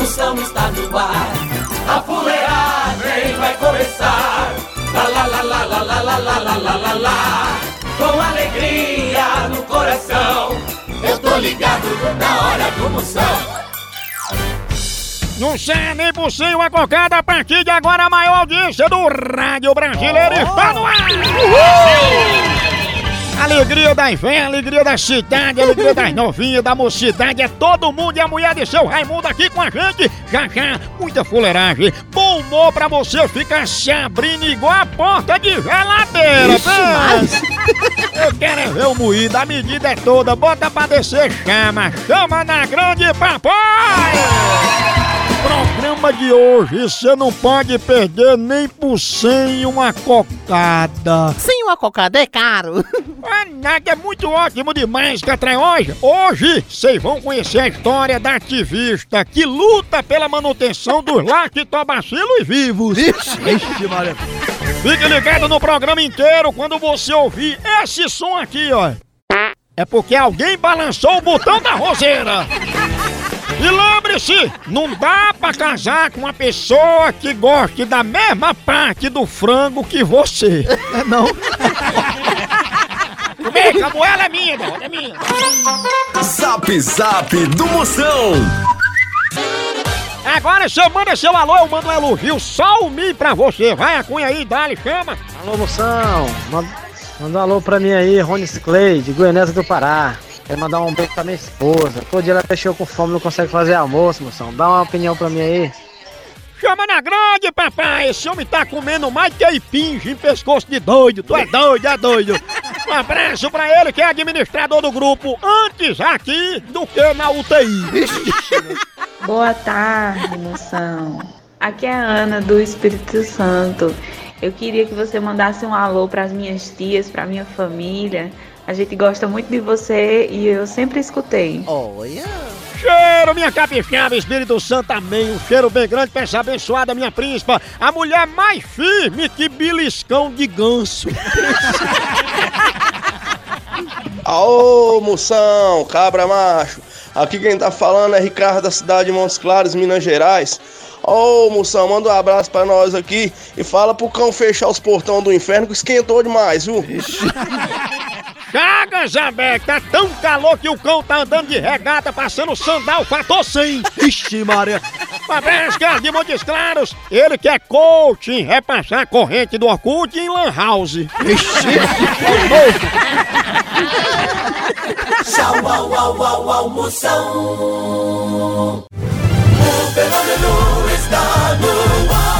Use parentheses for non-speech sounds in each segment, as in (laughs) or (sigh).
Moção está no ar. A fuleagem vai começar. Lá, lá, lá, lá, lá, lá, lá, lá, lá, lá, lá, lá. Com alegria no coração. Eu tô ligado na hora do Moção. Não sei nem por cima a cocada a partir de agora a maior audiência do Rádio Brasileiro está no ar! Alegria da inverno, alegria da cidade, alegria das novinhas, da mocidade, é todo mundo e a mulher de seu Raimundo aqui com a gente. Já já, muita fuleiragem, bom humor pra você ficar se abrindo igual a porta de geladeira. Ixi, Eu quero é ver o moído, a medida é toda, bota pra descer, chama, chama na grande papai! Programa de hoje, você não pode perder nem por cem uma cocada. Sim, uma cocada é caro. Ah, (laughs) nada, é muito ótimo demais que atrai hoje. Hoje, vocês vão conhecer a história da ativista que luta pela manutenção dos lactobacilos vivos. Ixi, Maria. Fique ligado no programa inteiro quando você ouvir esse som aqui, ó. É porque alguém balançou o botão da roseira. E lembre-se, não dá pra casar com uma pessoa que goste da mesma parte do frango que você. É não. (laughs) Comigo, a moela é minha, é minha. Zap Zap do Moção. Agora você manda seu alô, eu mando um elogio só o mim pra você. Vai a cunha aí, dá chama. Alô, moção. Manda manda um alô pra mim aí, Rony Clay, de Goianésia do Pará. Quero mandar um beijo pra minha esposa. Todo dia ela fechou com fome, não consegue fazer almoço, moção. Dá uma opinião pra mim aí. Chama na grande, papai! Esse homem tá comendo mais que pinge em pescoço de doido. Tu é doido, é doido. Um abraço pra ele que é administrador do grupo antes aqui do que na UTI. (laughs) Boa tarde, moção. Aqui é a Ana do Espírito Santo. Eu queria que você mandasse um alô para as minhas tias, para minha família. A gente gosta muito de você e eu sempre escutei. Olha. Cheiro, minha capixaba, Espírito Santo, amém. Um cheiro bem grande pra essa abençoada minha príncipa. A mulher mais firme que beliscão de ganso. (laughs) Aô, moção, cabra macho. Aqui quem tá falando é Ricardo da cidade de Montes Claros, Minas Gerais. Ô, moção, manda um abraço pra nós aqui e fala pro cão fechar os portões do inferno que esquentou demais, viu? (laughs) Chaga, Zabé, tá tão calor que o cão tá andando de regata, passando sandal fator 100. Ixi, Maria. Cara de Montes Claros. Ele que é coach em repassar a corrente do Orkut em Lan House. Tchau, au, au, au, au, Moção. O fenômeno está no ar.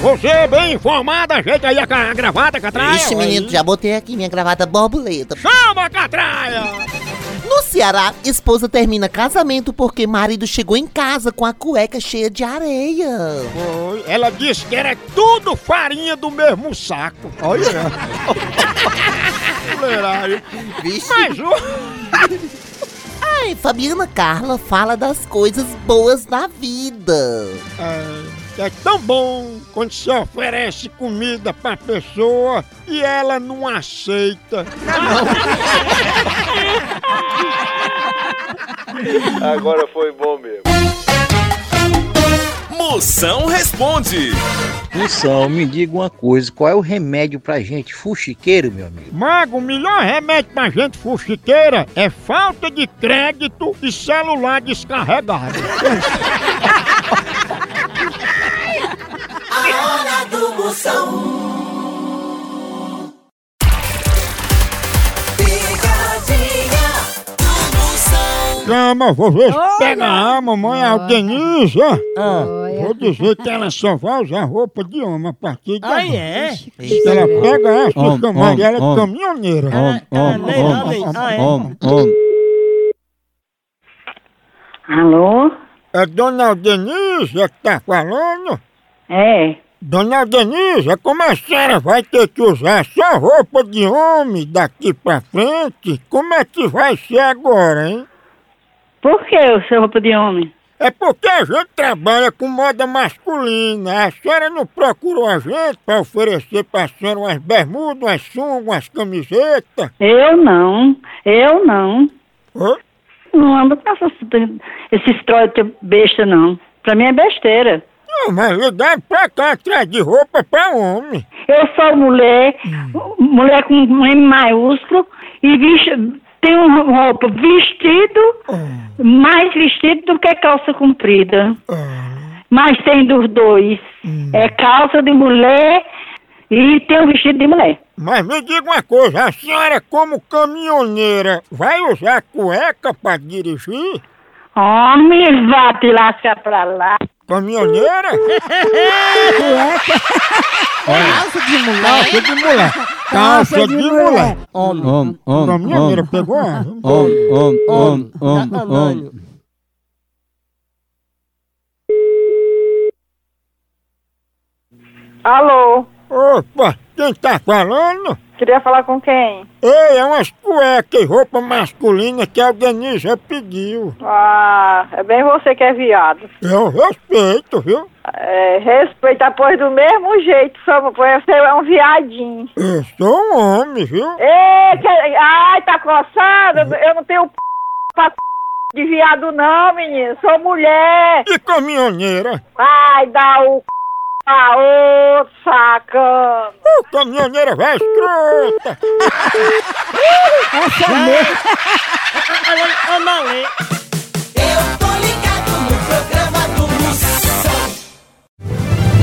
Você bem informada, ajeita aí a ca- gravata, Catraia. Ixi, menino, já botei aqui minha gravata borboleta. Chama, Catraia! No Ceará, esposa termina casamento porque marido chegou em casa com a cueca cheia de areia. Foi. Ela disse que era tudo farinha do mesmo saco. Olha. Fuleiragem. Vixe. Mas o... Ai, Fabiana Carla fala das coisas boas da vida. É, é tão bom quando se oferece comida pra pessoa e ela não aceita. (laughs) Agora foi bom mesmo. Moção responde. Moção, me diga uma coisa, qual é o remédio pra gente fuxiqueiro, meu amigo? Mago, o melhor remédio pra gente fuxiqueira é falta de crédito e celular descarregado. (laughs) Moção. Picadinha do Moção. Chama, vou ver se pega a mamãe, a Denise. Vou dizer que ela só vai usar roupa de homem a partir de Ah, agora. é? Se ela pega essa, Om, chamar om, ela de om. caminhoneira. Om, om, legal, om, legal. Ah, é? om, om. Alô? É Dona Denise que tá falando? É. Dona Denise, como a senhora vai ter que usar só roupa de homem daqui pra frente, como é que vai ser agora, hein? Por que o seu roupa de homem? É porque a gente trabalha com moda masculina. A senhora não procurou a gente pra oferecer pra senhora umas bermudas, umas sungas, umas camisetas? Eu não. Eu não. Hã? Não ando com esses troços de besta, não. Pra mim é besteira. Não, mas ligar pra cá atrás de roupa pra homem. Eu sou mulher, mulher com um M maiúsculo, e vesti, tenho roupa vestido, mais vestido do que calça comprida. Mas tem dos dois. É calça de mulher e tem um vestido de mulher. Mas me diga uma coisa, a senhora como caminhoneira vai usar cueca pra dirigir? Homem, vá te lascar pra lá. Caminhoneira? (laughs) Calça de mulher. Calça de mulher. Calça de mulher. Om, om, om, Caminhoneira om. pegou? a- Om, om, om, om, om. Alô? Opa, quem tá falando? Queria falar com quem? Ei, é umas cuecas e roupa masculina que a Denise pediu. Ah, é bem você que é viado. Eu respeito, viu? É, respeita, pois do mesmo jeito, só você é um viadinho. Eu sou um homem, viu? Ei, que, ai, tá coçado? Eu não tenho p pra de viado não, menino. Sou mulher. E caminhoneira? Ai, dá o c... a outro sacana. Ô, caminhoneira vai escrota! (laughs) Ô, Malê. Eu tô ligado no programa do Moção.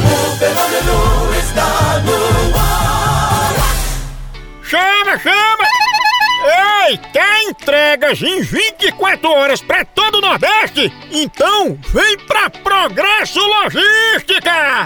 O fenômeno está no ar. Chama, chama! Ei, quer entregas em 24 horas pra todo o Nordeste? Então vem pra Progresso Logística!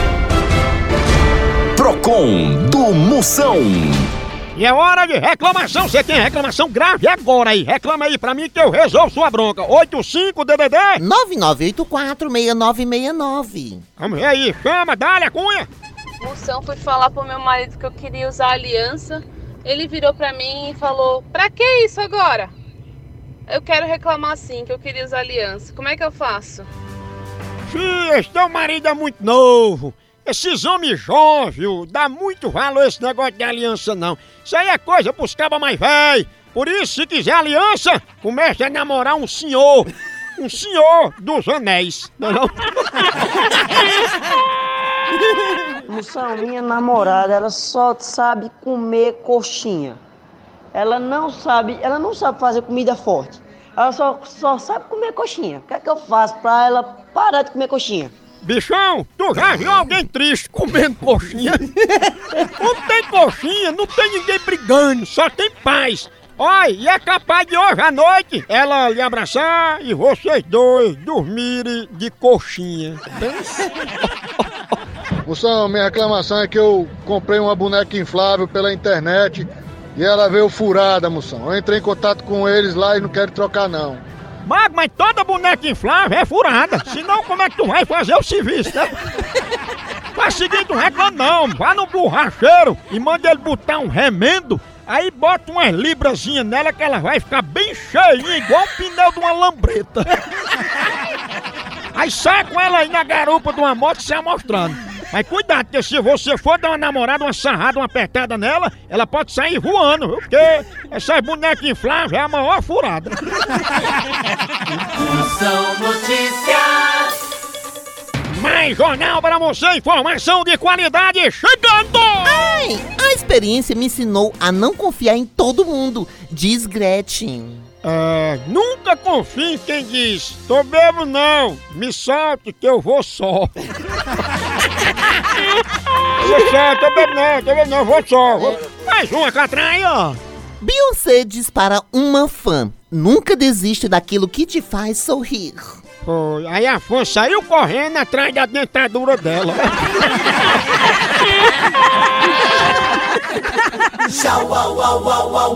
Procon do Moção. E é hora de reclamação. Você tem reclamação grave agora aí. Reclama aí pra mim que eu resolvo sua bronca. 85 DDD 99846969. Vamos ver aí. Chama, dá-lhe a cunha. Moção, fui falar pro meu marido que eu queria usar aliança. Ele virou pra mim e falou: Pra que isso agora? Eu quero reclamar sim, que eu queria usar aliança. Como é que eu faço? Fih, esse teu marido é muito novo. Esses homens jovens, dá muito valor esse negócio de aliança não. Isso aí é coisa pros cabas mais velhos. Por isso, se quiser aliança, comece a namorar um senhor. Um senhor dos anéis. Não, é não? (laughs) Moção, minha namorada, ela só sabe comer coxinha. Ela não sabe, ela não sabe fazer comida forte. Ela só, só sabe comer coxinha. O que é que eu faço pra ela parar de comer coxinha? Bichão, tu já viu alguém triste comendo coxinha? Quando tem coxinha, não tem ninguém brigando, só tem paz. Olha, e é capaz de hoje à noite ela lhe abraçar e vocês dois dormirem de coxinha. Moção, minha reclamação é que eu comprei uma boneca inflável pela internet e ela veio furada, moção. Eu entrei em contato com eles lá e não quero trocar não. Mago, mas toda boneca inflável é furada. Senão, como é que tu vai fazer o serviço, né? Faz seguinte, reclama não. Vá no borracheiro e manda ele botar um remendo. Aí bota umas librazinhas nela que ela vai ficar bem cheinha, igual o pneu de uma lambreta. Aí sai com ela aí na garupa de uma moto se amostrando. Mas cuidado, porque se você for dar uma namorada, uma sarrada, uma apertada nela, ela pode sair voando, viu? Porque essas bonecas infláveis é a maior furada. Moção Notícias. Mais jornal para você, informação de qualidade chegando! Ai, a experiência me ensinou a não confiar em todo mundo, diz Gretchen. É, nunca confie em quem diz, tô bebo não, me solte que eu vou só. (laughs) Só, tô bebo não, tô bebo não, vou só. Vou... Mais uma catraia, ó. Beyoncé diz para uma fã: nunca desiste daquilo que te faz sorrir. Foi, aí a fã saiu correndo atrás da dentadura dela. Tchau, au, au, au, au,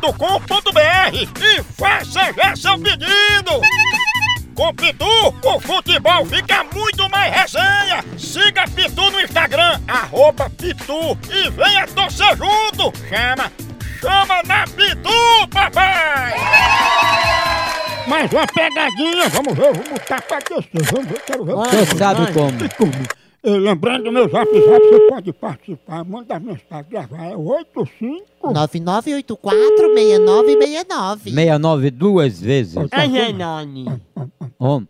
com.br e faça já seu pedido! Com Pitu, o futebol fica muito mais resenha! Siga Pitu no Instagram, arroba Pitu e venha torcer junto! Chama, chama na Pitu, papai! Mais uma pegadinha, vamos ver, vamos botar pra descer, vamos ver, quero ver o Você que sabe vai. como. Eh, Lembrando do meu zap zap, você pode participar, manda mensagem, gravar, é 85 99846969. 69 duas vezes. É Homem.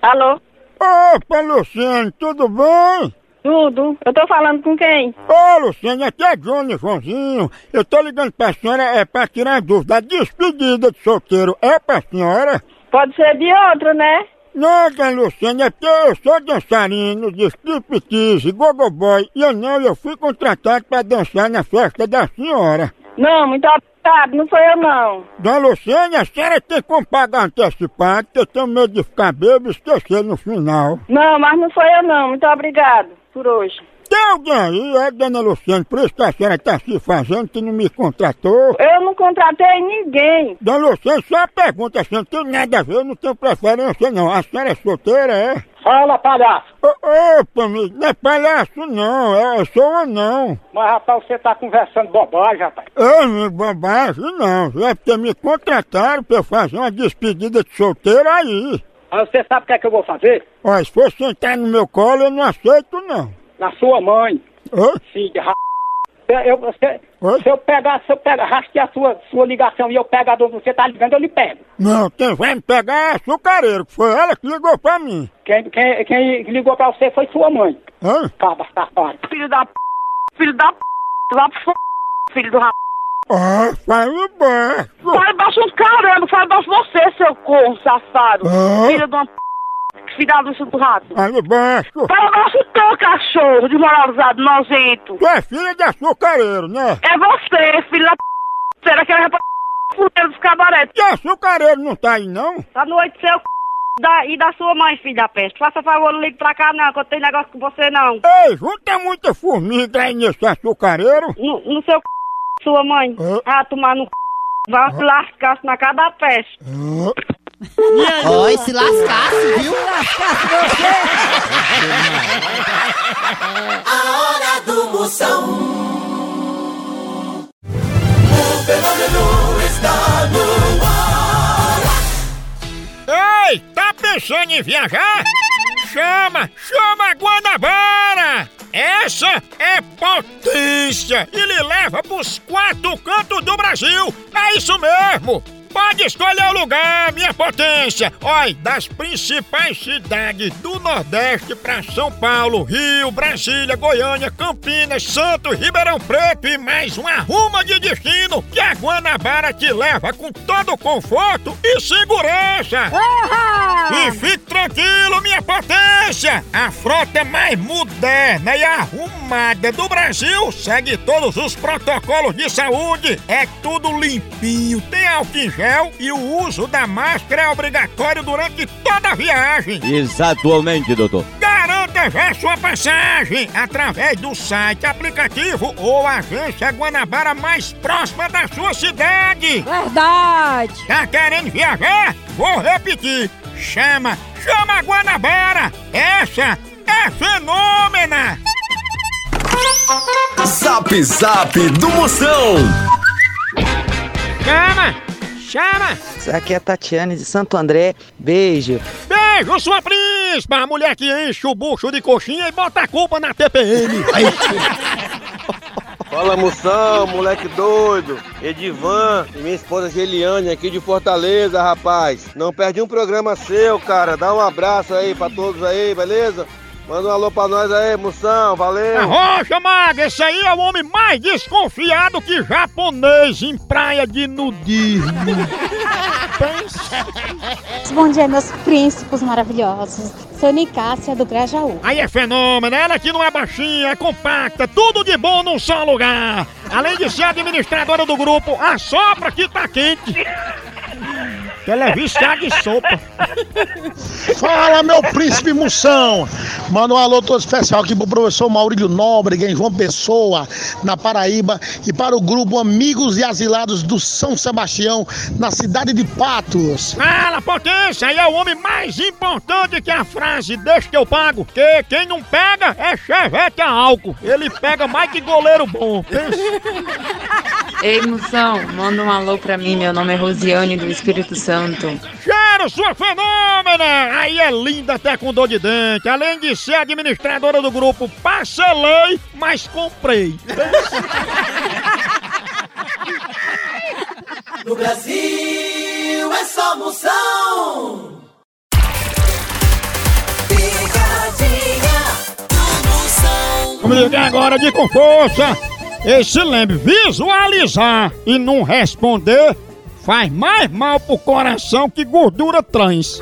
Alô? Opa, Luciane, tudo bem? Tudo. Eu tô falando com quem? Ô, Luciane, aqui é Johnny Joãozinho. Eu tô ligando pra senhora é pra tirar dúvida. A despedida de solteiro é pra senhora? Pode ser de outro, né? Não, dona Luciane, é porque eu sou dançarino de striptease, gogoboy, e eu não, eu fui contratado pra dançar na festa da senhora. Não, muito obrigado. Não sou eu, não. Dona Luciane, a senhora tem como pagar antecipado, porque eu tenho medo de ficar bêbado e esquecer no final. Não, mas não sou eu, não. Muito obrigado por hoje. Tem alguém aí, é dona Luciane, por isso que a senhora tá se fazendo que não me contratou? Eu não contratei ninguém. Dona Luciane, só uma pergunta, assim, não tem nada a ver, eu não tenho preferência não. A senhora é solteira, é? Fala, palhaço. Ô, Opa, amigo, não é palhaço não, é, eu sou eu não. Mas, rapaz, você tá conversando bobagem, rapaz. Ô, amigo, bobagem não, é porque me contrataram pra eu fazer uma despedida de solteiro aí. Mas você sabe o que é que eu vou fazer? Ó, se for sentar no meu colo, eu não aceito não. Na sua mãe. Hã? Filho de ra... Eu, você, se eu pegar, se eu pegar, rastrear a sua, sua ligação e eu pegar do você tá ligando, eu lhe pego. Não, quem vai me pegar é açucareiro, que foi ela que ligou pra mim. Quem, quem, quem ligou pra você foi sua mãe. Hã? Cabra safado. Filho da p... Filho da p... Lá pro f... Filho do ra... Ah, fale baixo. Fala baixo um caramba, fala baixo você, seu corno safado. Ah. Filho de uma p... Luz do rato. Fale baixo. Fala baixo tu, cachorro, desmoralizado, nojento. Tu é filha de açucareiro, né? É você, filho da p... Será que é pra fuder dos cabaré? E açucareiro não tá aí não? Tá noite seu c... da, e da sua mãe, filho da peste. Faça favor, não ligue pra cá não, que eu tenho negócio com você não. Ei, junta muita formiga aí nesse açucareiro. No, no seu c... sua mãe. Ah, tomar no c... Vai se lascar na cara da peste. Oi, se lascasse, viu? A hora do Moção. O fenômeno está no ar. Ei, tá pensando em viajar? Chama, chama a Guanabara! Essa é potência e lhe leva pros quatro cantos do Brasil! É isso mesmo! Pode escolher o lugar, minha potência! Olha, das principais cidades do Nordeste pra São Paulo, Rio, Brasília, Goiânia, Campinas, Santos, Ribeirão Preto e mais uma ruma de destino que a Guanabara te leva com todo o conforto e segurança! E fique tranquilo, minha potência! A frota mais moderna e arrumada do Brasil segue todos os protocolos de saúde. É tudo limpinho, tem álcool gel e o uso da máscara é obrigatório durante toda a viagem. Exatamente, doutor. Garanta já sua passagem através do site, aplicativo ou agência Guanabara mais próxima da sua cidade. Verdade! Tá querendo viajar? Vou repetir. Chama, chama a Guanabara. Essa é fenômena. Zap Zap do Moção. Chama, chama. Aqui é a Tatiane de Santo André. Beijo. Beijo, sua príncipa, a mulher que enche o bucho de coxinha e bota a culpa na TPM. (laughs) Fala moção, moleque doido, Edivan e minha esposa Geliane aqui de Fortaleza, rapaz. Não perdi um programa seu, cara. Dá um abraço aí pra todos aí, beleza? Manda um alô pra nós aí, moção, valeu. Rocha Maga, esse aí é o homem mais desconfiado que japonês em praia de nudismo. (laughs) Bom dia, meus príncipes maravilhosos. Sou Nicássia do Grajaú. Aí é fenômeno, ela que não é baixinha, é compacta, tudo de bom num só lugar. Além de ser administradora do grupo, a sopra que tá quente. Ela é viciada em sopa. Fala, meu príncipe Moção! Manda um alô todo especial aqui pro professor Maurílio Nóbrega, em João Pessoa, na Paraíba, e para o grupo Amigos e Asilados do São Sebastião, na cidade de Patos. Fala, potência, aí é o homem mais importante que a frase deixa que eu pago. Que quem não pega é chevette a álcool. Ele pega mais que goleiro bom. Ei, moção, manda um alô pra mim. Meu nome é Rosiane do Espírito Santo. Cheiro, sua fenômena! Aí é linda até com dor de dente. Além de ser administradora do grupo, parcelei, mas comprei. No Brasil é só moção. Picadinha do moção. Vamos ligar agora de com força. E se lembre, visualizar e não responder faz mais mal pro coração que gordura trans.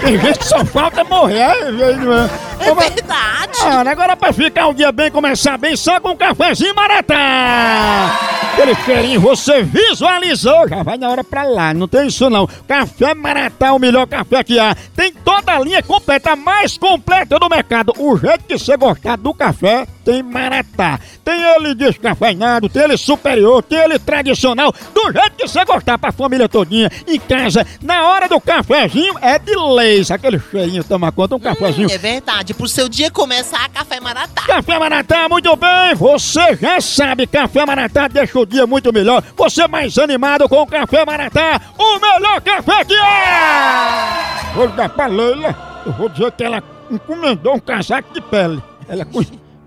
Tem gente que só falta morrer. É, É verdade. Ah, agora pra ficar o dia bem, começar bem, só com um cafezinho maratá. Aquele cheirinho, você visualizou, já vai na hora pra lá, não tem isso não. Café Maratá, o melhor café que há. Tem toda a linha completa, a mais completa do mercado. O jeito que você gostar do café, tem Maratá. Tem ele descafeinado, tem ele superior, tem ele tradicional. Do jeito que você gostar pra família todinha, em casa, na hora do cafezinho, é de leis. Aquele cheirinho, toma conta, um cafezinho. É verdade, pro seu dia começar, Café Maratá. Café Maratá, muito bem! Você já sabe, Café Maratá deixa o dia muito melhor. Você mais animado com o Café Maratá, o melhor café que é! Vou dar pra Leila, eu vou dizer que ela encomendou um casaco de pele. Ela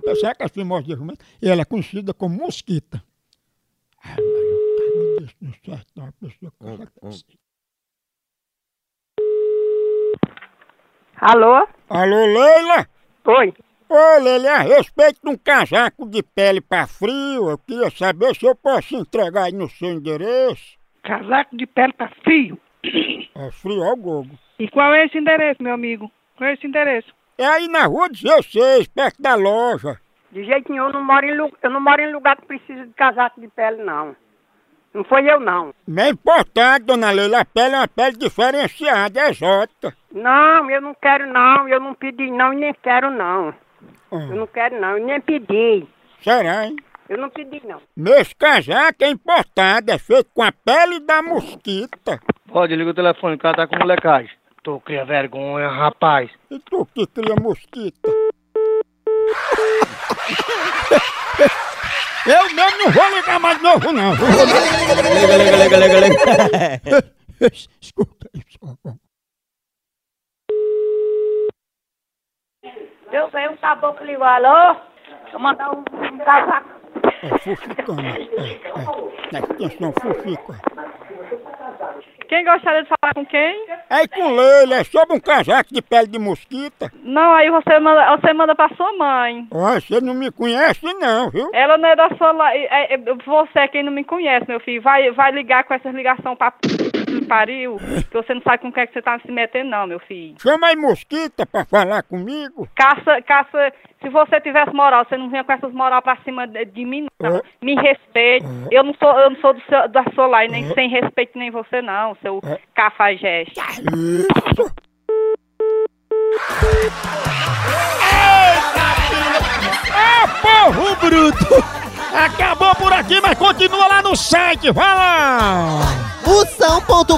é conhecida, sabe que assim mostra E ela é conhecida como mosquita. Ai, mas eu não deixo no certo, não, a pessoa com casaco assim. Alô? Alô, Leila? Oi. Ô, Leila, a respeito de um casaco de pele pra frio, eu queria saber se eu posso entregar aí no seu endereço. Casaco de pele pra frio. É frio ao gogo. E qual é esse endereço, meu amigo? Qual é esse endereço? É aí na rua 16, perto da loja. De jeito nenhum, eu não moro em, lu- eu não moro em lugar que precisa de casaco de pele, não. Não foi eu, não. Não é importante, dona Leila, a pele é uma pele diferenciada, é exótica. Não, eu não quero, não. Eu não pedi, não, e nem quero, não. Eu não quero, não. Eu nem pedi. Será, hein? Eu não pedi, não. Nesse casaco é importado, é feito com a pele da mosquita. Pode, liga o telefone, o cara tá com molecagem. Tu cria vergonha, rapaz. E tu que cria mosquita? Eu mesmo não vou ligar mais novo, não. Liga, liga, liga, liga, liga. (laughs) Escuta isso. Eu sei um caboclo ligou, alô? Vou mandar um, um casaco. É fuxicana. É, é. Presta atenção, fuxica. Quem gostaria de falar com quem? Aí com Leila, é sobre um casaco de pele de mosquita. Não, aí você manda, você manda pra sua mãe. Ó, você não me conhece não, viu? Ela não é da sua... la- É, é, você é quem não me conhece, meu filho. Vai, vai ligar com essas ligações pra p... que pariu, que você não sabe com o que, é que você tá se metendo, não, meu filho. Chama aí mosquita pra falar comigo. Caça, caça... Se você tivesse moral, você não vinha com essas moral pra cima de, de mim, não. Me respeite. Eu não sou, eu não sou do seu, da sua lá, e nem sem respeito nem você, não, seu cafajeste. Isso. Ah, porro bruto! Acabou por aqui, mas continua lá no site, vai lá! Moção.com.br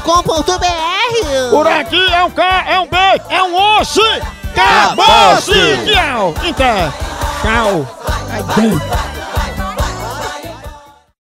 Por aqui é um K, é um B, é um osso! Acabou-se! Tchau! Então, tchau! Ai, bem.